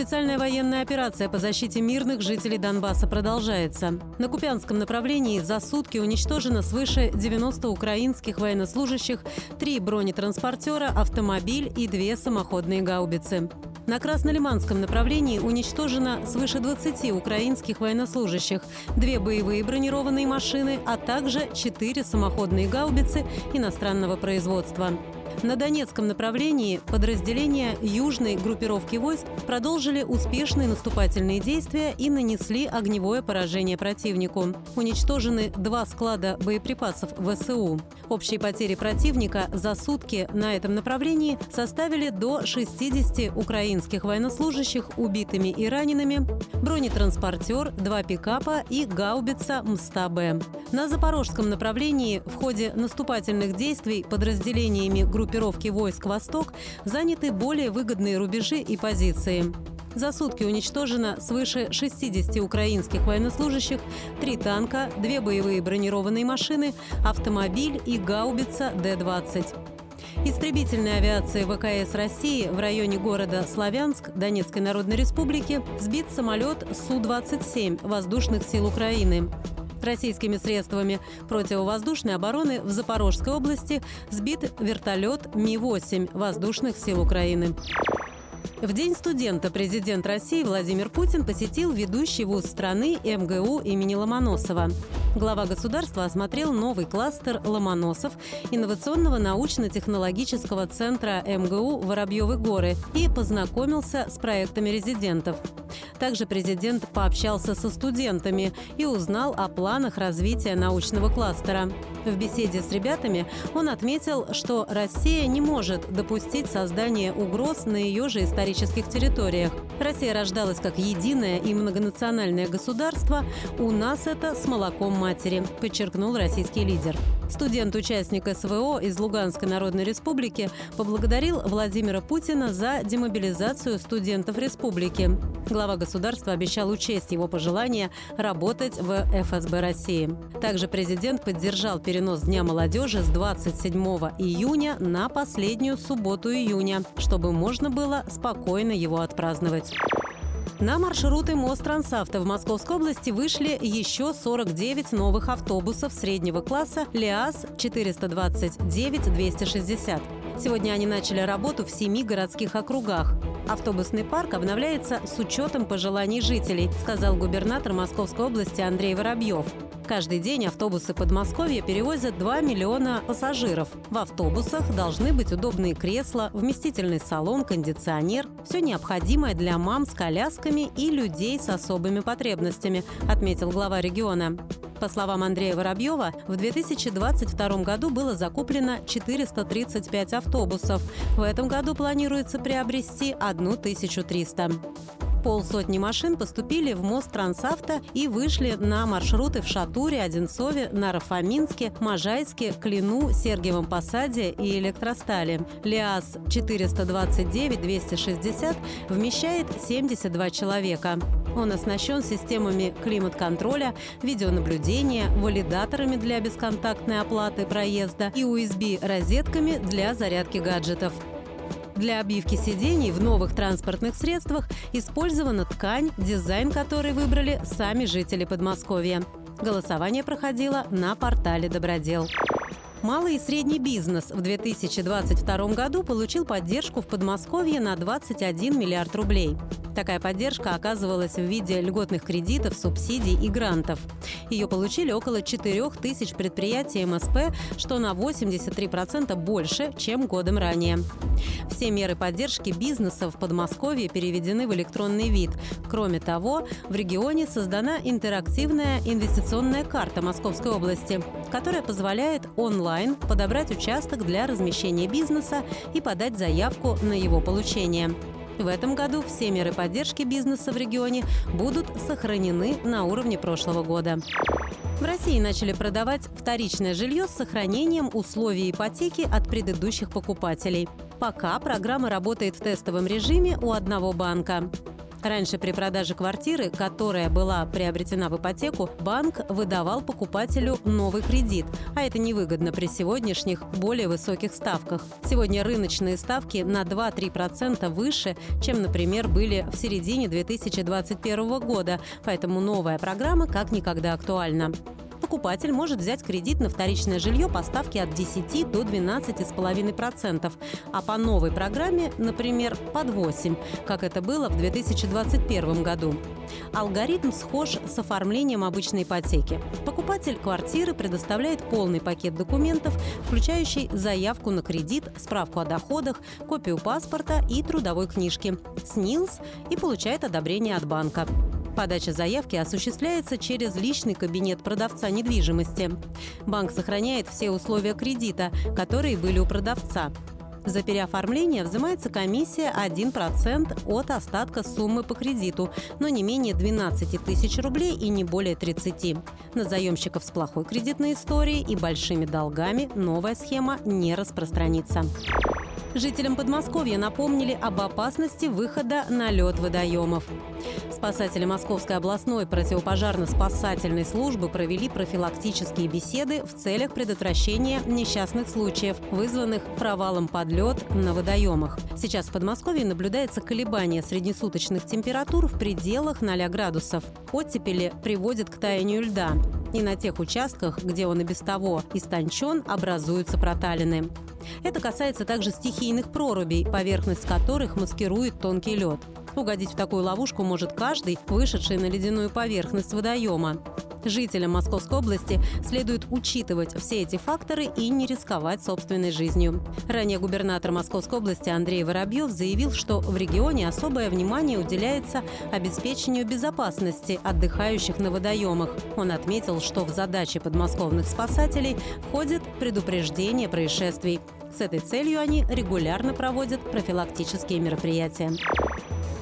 Специальная военная операция по защите мирных жителей Донбасса продолжается. На Купянском направлении за сутки уничтожено свыше 90 украинских военнослужащих, три бронетранспортера, автомобиль и две самоходные гаубицы. На Краснолиманском направлении уничтожено свыше 20 украинских военнослужащих, две боевые бронированные машины, а также четыре самоходные гаубицы иностранного производства. На Донецком направлении подразделения южной группировки войск продолжили успешные наступательные действия и нанесли огневое поражение противнику. Уничтожены два склада боеприпасов ВСУ. Общие потери противника за сутки на этом направлении составили до 60 украинских военнослужащих убитыми и ранеными, бронетранспортер, два пикапа и гаубица МСТА-Б. На запорожском направлении в ходе наступательных действий подразделениями группировки группировки войск «Восток» заняты более выгодные рубежи и позиции. За сутки уничтожено свыше 60 украинских военнослужащих, три танка, две боевые бронированные машины, автомобиль и гаубица Д-20. Истребительной авиации ВКС России в районе города Славянск Донецкой Народной Республики сбит самолет Су-27 воздушных сил Украины. Российскими средствами противовоздушной обороны в Запорожской области сбит вертолет Ми-8 воздушных сил Украины. В День студента президент России Владимир Путин посетил ведущий вуз страны МГУ имени Ломоносова. Глава государства осмотрел новый кластер Ломоносов инновационного научно-технологического центра МГУ «Воробьевы горы» и познакомился с проектами резидентов. Также президент пообщался со студентами и узнал о планах развития научного кластера. В беседе с ребятами он отметил, что Россия не может допустить создание угроз на ее же исторических территориях. Россия рождалась как единое и многонациональное государство. У нас это с молоком матери, подчеркнул российский лидер. Студент-участник СВО из Луганской Народной Республики поблагодарил Владимира Путина за демобилизацию студентов республики. Глава государства обещал учесть его пожелания работать в ФСБ России. Также президент поддержал перенос Дня молодежи с 27 июня на последнюю субботу июня, чтобы можно было спокойно его отпраздновать. На маршруты мост Трансавто в Московской области вышли еще 49 новых автобусов среднего класса ЛиАЗ 429-260. Сегодня они начали работу в семи городских округах. Автобусный парк обновляется с учетом пожеланий жителей, сказал губернатор Московской области Андрей Воробьев. Каждый день автобусы Подмосковья перевозят 2 миллиона пассажиров. В автобусах должны быть удобные кресла, вместительный салон, кондиционер, все необходимое для мам с колясками и людей с особыми потребностями, отметил глава региона. По словам Андрея Воробьева, в 2022 году было закуплено 435 автобусов. В этом году планируется приобрести 1300. Полсотни машин поступили в мост Трансавто и вышли на маршруты в Шатуре, Одинцове, Нарафаминске, Можайске, Клину, Сергиевом Посаде и Электростале. ЛиАЗ 429-260 вмещает 72 человека. Он оснащен системами климат-контроля, видеонаблюдения, валидаторами для бесконтактной оплаты проезда и USB-розетками для зарядки гаджетов. Для обивки сидений в новых транспортных средствах использована ткань, дизайн которой выбрали сами жители Подмосковья. Голосование проходило на портале «Добродел». Малый и средний бизнес в 2022 году получил поддержку в Подмосковье на 21 миллиард рублей. Такая поддержка оказывалась в виде льготных кредитов, субсидий и грантов. Ее получили около 4 тысяч предприятий МСП, что на 83% больше, чем годом ранее. Все меры поддержки бизнеса в Подмосковье переведены в электронный вид. Кроме того, в регионе создана интерактивная инвестиционная карта Московской области, которая позволяет онлайн подобрать участок для размещения бизнеса и подать заявку на его получение. В этом году все меры поддержки бизнеса в регионе будут сохранены на уровне прошлого года. В России начали продавать вторичное жилье с сохранением условий ипотеки от предыдущих покупателей. Пока программа работает в тестовом режиме у одного банка. Раньше при продаже квартиры, которая была приобретена в ипотеку, банк выдавал покупателю новый кредит, а это невыгодно при сегодняшних более высоких ставках. Сегодня рыночные ставки на 2-3% выше, чем, например, были в середине 2021 года, поэтому новая программа как никогда актуальна покупатель может взять кредит на вторичное жилье по ставке от 10 до 12,5%, а по новой программе, например, под 8, как это было в 2021 году. Алгоритм схож с оформлением обычной ипотеки. Покупатель квартиры предоставляет полный пакет документов, включающий заявку на кредит, справку о доходах, копию паспорта и трудовой книжки, СНИЛС и получает одобрение от банка. Подача заявки осуществляется через личный кабинет продавца недвижимости. Банк сохраняет все условия кредита, которые были у продавца. За переоформление взимается комиссия 1% от остатка суммы по кредиту, но не менее 12 тысяч рублей и не более 30. На заемщиков с плохой кредитной историей и большими долгами новая схема не распространится. Жителям Подмосковья напомнили об опасности выхода на лед водоемов. Спасатели Московской областной противопожарно-спасательной службы провели профилактические беседы в целях предотвращения несчастных случаев, вызванных провалом под лед на водоемах. Сейчас в Подмосковье наблюдается колебание среднесуточных температур в пределах 0 градусов. Оттепели приводят к таянию льда. И на тех участках, где он и без того истончен, образуются проталины. Это касается также стихийных прорубей, поверхность которых маскирует тонкий лед. Угодить в такую ловушку может каждый, вышедший на ледяную поверхность водоема. Жителям Московской области следует учитывать все эти факторы и не рисковать собственной жизнью. Ранее губернатор Московской области Андрей Воробьев заявил, что в регионе особое внимание уделяется обеспечению безопасности отдыхающих на водоемах. Он отметил, что в задачи подмосковных спасателей входит предупреждение происшествий. С этой целью они регулярно проводят профилактические мероприятия.